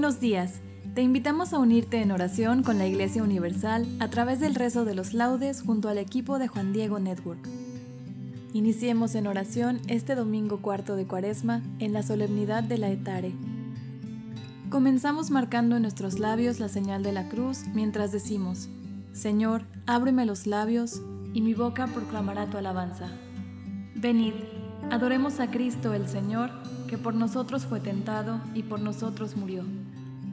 Buenos días. Te invitamos a unirte en oración con la Iglesia Universal a través del rezo de los laudes junto al equipo de Juan Diego Network. Iniciemos en oración este domingo cuarto de Cuaresma en la solemnidad de la Etare. Comenzamos marcando en nuestros labios la señal de la cruz mientras decimos, Señor, ábreme los labios y mi boca proclamará tu alabanza. Venid, adoremos a Cristo el Señor, que por nosotros fue tentado y por nosotros murió.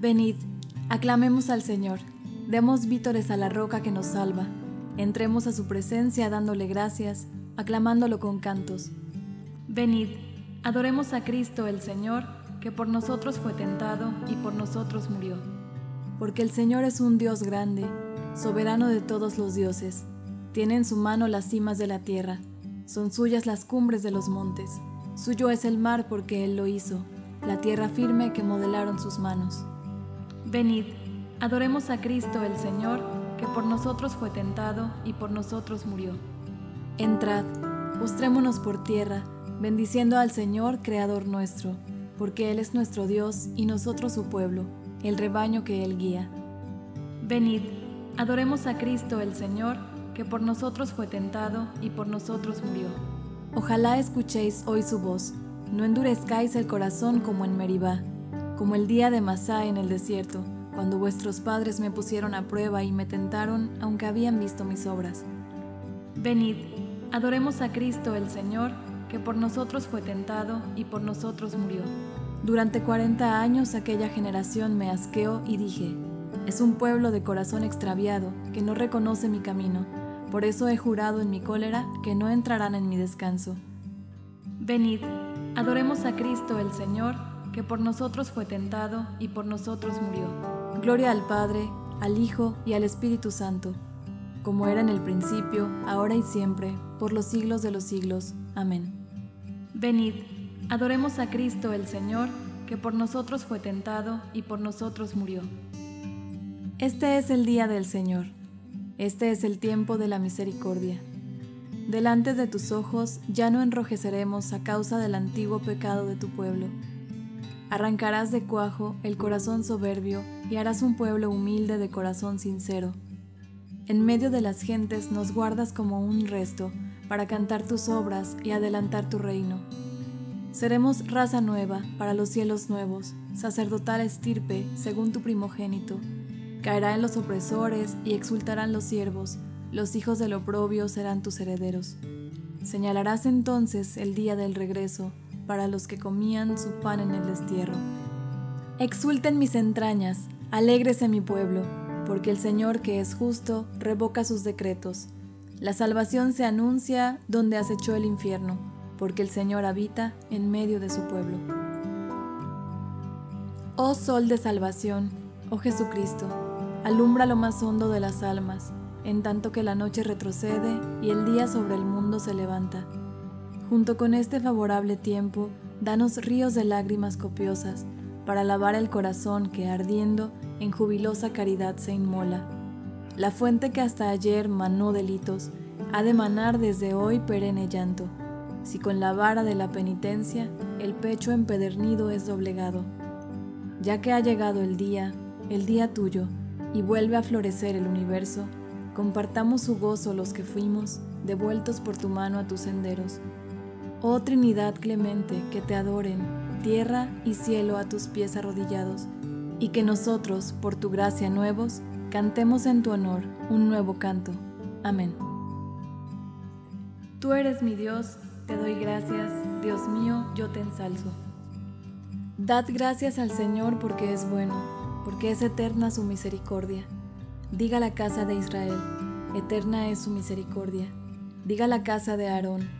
Venid, aclamemos al Señor, demos vítores a la roca que nos salva, entremos a su presencia dándole gracias, aclamándolo con cantos. Venid, adoremos a Cristo el Señor, que por nosotros fue tentado y por nosotros murió. Porque el Señor es un Dios grande, soberano de todos los dioses, tiene en su mano las cimas de la tierra, son suyas las cumbres de los montes. Suyo es el mar porque Él lo hizo, la tierra firme que modelaron sus manos. Venid, adoremos a Cristo el Señor, que por nosotros fue tentado y por nosotros murió. Entrad, postrémonos por tierra, bendiciendo al Señor, Creador nuestro, porque Él es nuestro Dios y nosotros su pueblo, el rebaño que Él guía. Venid, adoremos a Cristo el Señor, que por nosotros fue tentado y por nosotros murió. Ojalá escuchéis hoy su voz, no endurezcáis el corazón como en Meribá, como el día de Masá en el desierto, cuando vuestros padres me pusieron a prueba y me tentaron, aunque habían visto mis obras. Venid, adoremos a Cristo el Señor, que por nosotros fue tentado y por nosotros murió. Durante cuarenta años aquella generación me asqueó y dije, es un pueblo de corazón extraviado que no reconoce mi camino por eso he jurado en mi cólera que no entrarán en mi descanso. Venid, adoremos a Cristo el Señor, que por nosotros fue tentado y por nosotros murió. Gloria al Padre, al Hijo y al Espíritu Santo, como era en el principio, ahora y siempre, por los siglos de los siglos. Amén. Venid, adoremos a Cristo el Señor, que por nosotros fue tentado y por nosotros murió. Este es el día del Señor. Este es el tiempo de la misericordia. Delante de tus ojos ya no enrojeceremos a causa del antiguo pecado de tu pueblo. Arrancarás de cuajo el corazón soberbio y harás un pueblo humilde de corazón sincero. En medio de las gentes nos guardas como un resto para cantar tus obras y adelantar tu reino. Seremos raza nueva para los cielos nuevos, sacerdotal estirpe según tu primogénito Caerá en los opresores y exultarán los siervos, los hijos del oprobio serán tus herederos. Señalarás entonces el día del regreso para los que comían su pan en el destierro. Exulten mis entrañas, alégrese mi pueblo, porque el Señor que es justo revoca sus decretos. La salvación se anuncia donde acechó el infierno, porque el Señor habita en medio de su pueblo. Oh sol de salvación, oh Jesucristo, alumbra lo más hondo de las almas, en tanto que la noche retrocede y el día sobre el mundo se levanta. Junto con este favorable tiempo, danos ríos de lágrimas copiosas, para lavar el corazón que ardiendo en jubilosa caridad se inmola. La fuente que hasta ayer manó delitos, ha de manar desde hoy perenne llanto, si con la vara de la penitencia el pecho empedernido es doblegado. Ya que ha llegado el día, el día tuyo, y vuelve a florecer el universo, compartamos su gozo los que fuimos, devueltos por tu mano a tus senderos. Oh Trinidad clemente, que te adoren, tierra y cielo a tus pies arrodillados, y que nosotros, por tu gracia nuevos, cantemos en tu honor un nuevo canto. Amén. Tú eres mi Dios, te doy gracias, Dios mío, yo te ensalzo. Dad gracias al Señor porque es bueno, porque es eterna su misericordia. Diga la casa de Israel, eterna es su misericordia. Diga la casa de Aarón,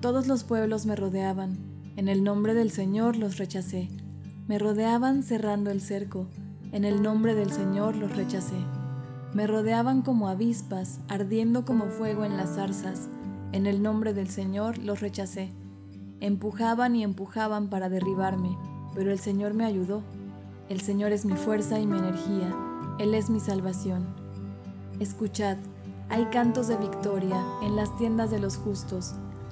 Todos los pueblos me rodeaban. En el nombre del Señor los rechacé. Me rodeaban cerrando el cerco. En el nombre del Señor los rechacé. Me rodeaban como avispas, ardiendo como fuego en las zarzas. En el nombre del Señor los rechacé. Empujaban y empujaban para derribarme, pero el Señor me ayudó. El Señor es mi fuerza y mi energía. Él es mi salvación. Escuchad, hay cantos de victoria en las tiendas de los justos.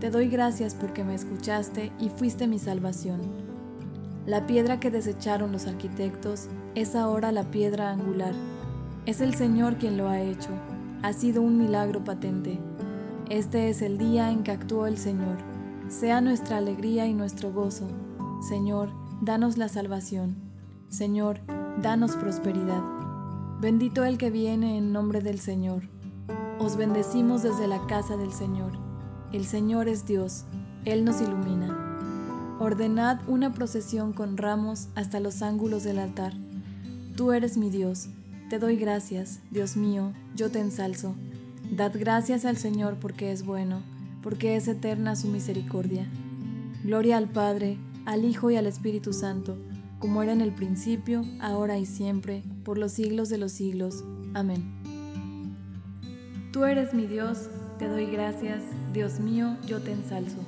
Te doy gracias porque me escuchaste y fuiste mi salvación. La piedra que desecharon los arquitectos es ahora la piedra angular. Es el Señor quien lo ha hecho. Ha sido un milagro patente. Este es el día en que actuó el Señor sea nuestra alegría y nuestro gozo. Señor, danos la salvación. Señor, danos prosperidad. Bendito el que viene en nombre del Señor. Os bendecimos desde la casa del Señor. El Señor es Dios, Él nos ilumina. Ordenad una procesión con ramos hasta los ángulos del altar. Tú eres mi Dios, te doy gracias, Dios mío, yo te ensalzo. Dad gracias al Señor porque es bueno porque es eterna su misericordia. Gloria al Padre, al Hijo y al Espíritu Santo, como era en el principio, ahora y siempre, por los siglos de los siglos. Amén. Tú eres mi Dios, te doy gracias, Dios mío, yo te ensalzo.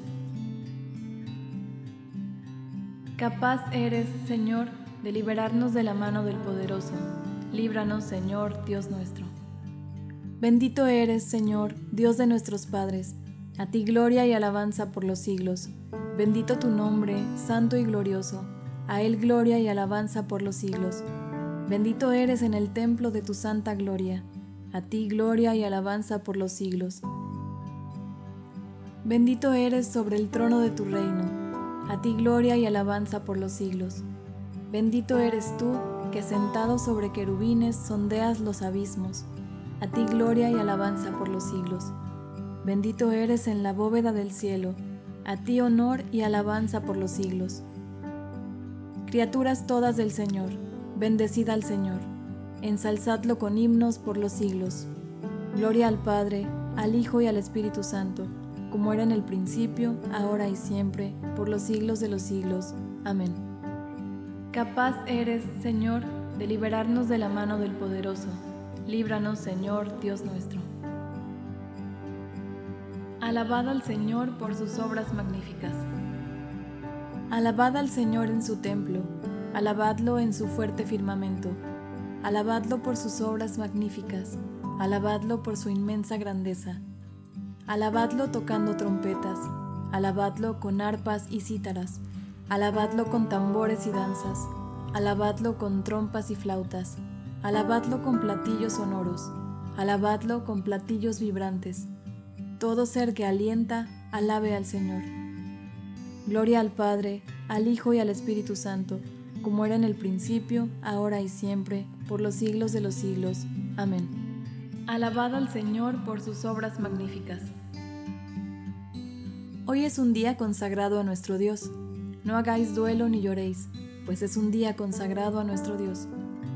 Capaz eres, Señor, de liberarnos de la mano del poderoso. Líbranos, Señor, Dios nuestro. Bendito eres, Señor, Dios de nuestros padres a ti gloria y alabanza por los siglos. Bendito tu nombre, santo y glorioso. A Él gloria y alabanza por los siglos. Bendito eres en el templo de tu santa gloria. A ti gloria y alabanza por los siglos. Bendito eres sobre el trono de tu reino. A ti gloria y alabanza por los siglos. Bendito eres tú, que sentado sobre querubines sondeas los abismos. A ti gloria y alabanza por los siglos. Bendito eres en la bóveda del cielo, a ti honor y alabanza por los siglos. Criaturas todas del Señor, bendecid al Señor, ensalzadlo con himnos por los siglos. Gloria al Padre, al Hijo y al Espíritu Santo, como era en el principio, ahora y siempre, por los siglos de los siglos. Amén. Capaz eres, Señor, de liberarnos de la mano del poderoso. Líbranos, Señor, Dios nuestro. Alabad al Señor por sus obras magníficas. Alabad al Señor en su templo, alabadlo en su fuerte firmamento, alabadlo por sus obras magníficas, alabadlo por su inmensa grandeza, alabadlo tocando trompetas, alabadlo con arpas y cítaras, alabadlo con tambores y danzas, alabadlo con trompas y flautas, alabadlo con platillos sonoros, alabadlo con platillos vibrantes. Todo ser que alienta, alabe al Señor. Gloria al Padre, al Hijo y al Espíritu Santo, como era en el principio, ahora y siempre, por los siglos de los siglos. Amén. Alabado al Señor por sus obras magníficas. Hoy es un día consagrado a nuestro Dios. No hagáis duelo ni lloréis, pues es un día consagrado a nuestro Dios.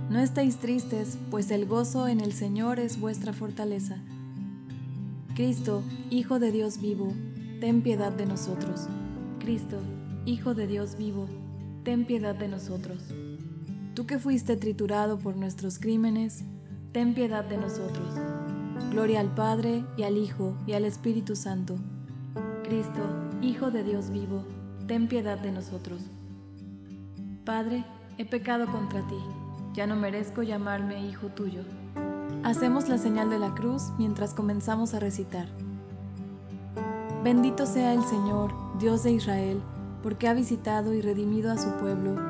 No estéis tristes, pues el gozo en el Señor es vuestra fortaleza. Cristo, Hijo de Dios vivo, ten piedad de nosotros. Cristo, Hijo de Dios vivo, ten piedad de nosotros. Tú que fuiste triturado por nuestros crímenes, ten piedad de nosotros. Gloria al Padre y al Hijo y al Espíritu Santo. Cristo, Hijo de Dios vivo, ten piedad de nosotros. Padre, he pecado contra ti, ya no merezco llamarme hijo tuyo. Hacemos la señal de la cruz mientras comenzamos a recitar. Bendito sea el Señor, Dios de Israel, porque ha visitado y redimido a su pueblo,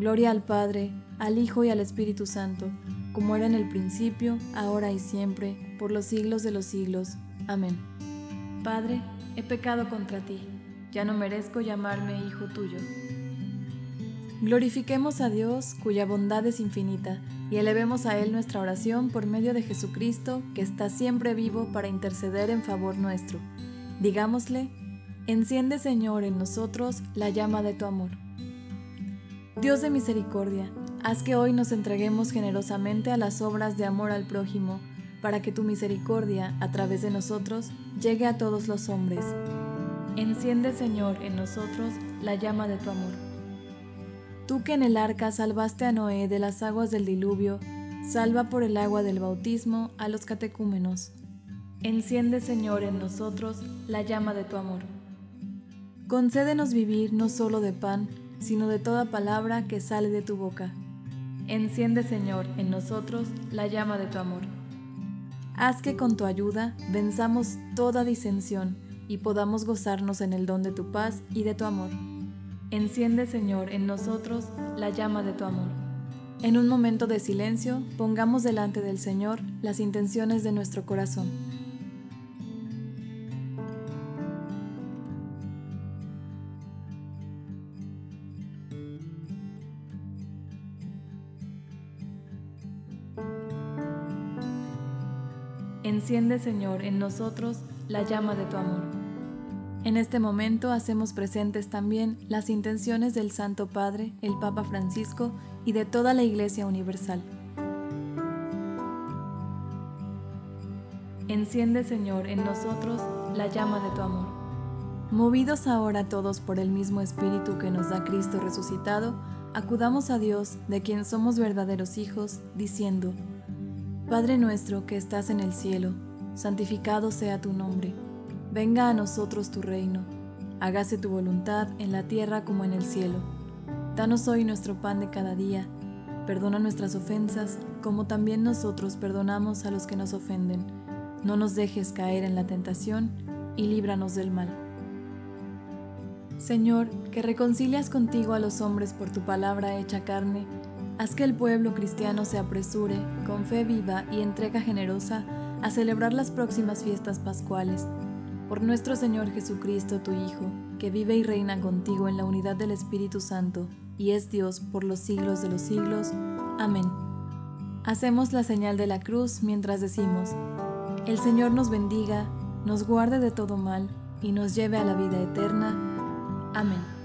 Gloria al Padre, al Hijo y al Espíritu Santo, como era en el principio, ahora y siempre, por los siglos de los siglos. Amén. Padre, he pecado contra ti, ya no merezco llamarme hijo tuyo. Glorifiquemos a Dios, cuya bondad es infinita, y elevemos a Él nuestra oración por medio de Jesucristo, que está siempre vivo para interceder en favor nuestro. Digámosle, Enciende, Señor, en nosotros la llama de tu amor. Dios de misericordia, haz que hoy nos entreguemos generosamente a las obras de amor al prójimo, para que tu misericordia, a través de nosotros, llegue a todos los hombres. Enciende, Señor, en nosotros la llama de tu amor. Tú que en el arca salvaste a Noé de las aguas del diluvio, salva por el agua del bautismo a los catecúmenos. Enciende, Señor, en nosotros la llama de tu amor. Concédenos vivir no solo de pan, sino de toda palabra que sale de tu boca. Enciende, Señor, en nosotros la llama de tu amor. Haz que con tu ayuda venzamos toda disensión y podamos gozarnos en el don de tu paz y de tu amor. Enciende, Señor, en nosotros la llama de tu amor. En un momento de silencio, pongamos delante del Señor las intenciones de nuestro corazón. Enciende, Señor, en nosotros la llama de tu amor. En este momento hacemos presentes también las intenciones del Santo Padre, el Papa Francisco y de toda la Iglesia Universal. Enciende, Señor, en nosotros la llama de tu amor. Movidos ahora todos por el mismo Espíritu que nos da Cristo resucitado, acudamos a Dios, de quien somos verdaderos hijos, diciendo, Padre nuestro que estás en el cielo, santificado sea tu nombre. Venga a nosotros tu reino. Hágase tu voluntad en la tierra como en el cielo. Danos hoy nuestro pan de cada día. Perdona nuestras ofensas, como también nosotros perdonamos a los que nos ofenden. No nos dejes caer en la tentación y líbranos del mal. Señor, que reconcilias contigo a los hombres por tu palabra hecha carne, Haz que el pueblo cristiano se apresure, con fe viva y entrega generosa, a celebrar las próximas fiestas pascuales. Por nuestro Señor Jesucristo, tu Hijo, que vive y reina contigo en la unidad del Espíritu Santo, y es Dios por los siglos de los siglos. Amén. Hacemos la señal de la cruz mientras decimos, el Señor nos bendiga, nos guarde de todo mal y nos lleve a la vida eterna. Amén.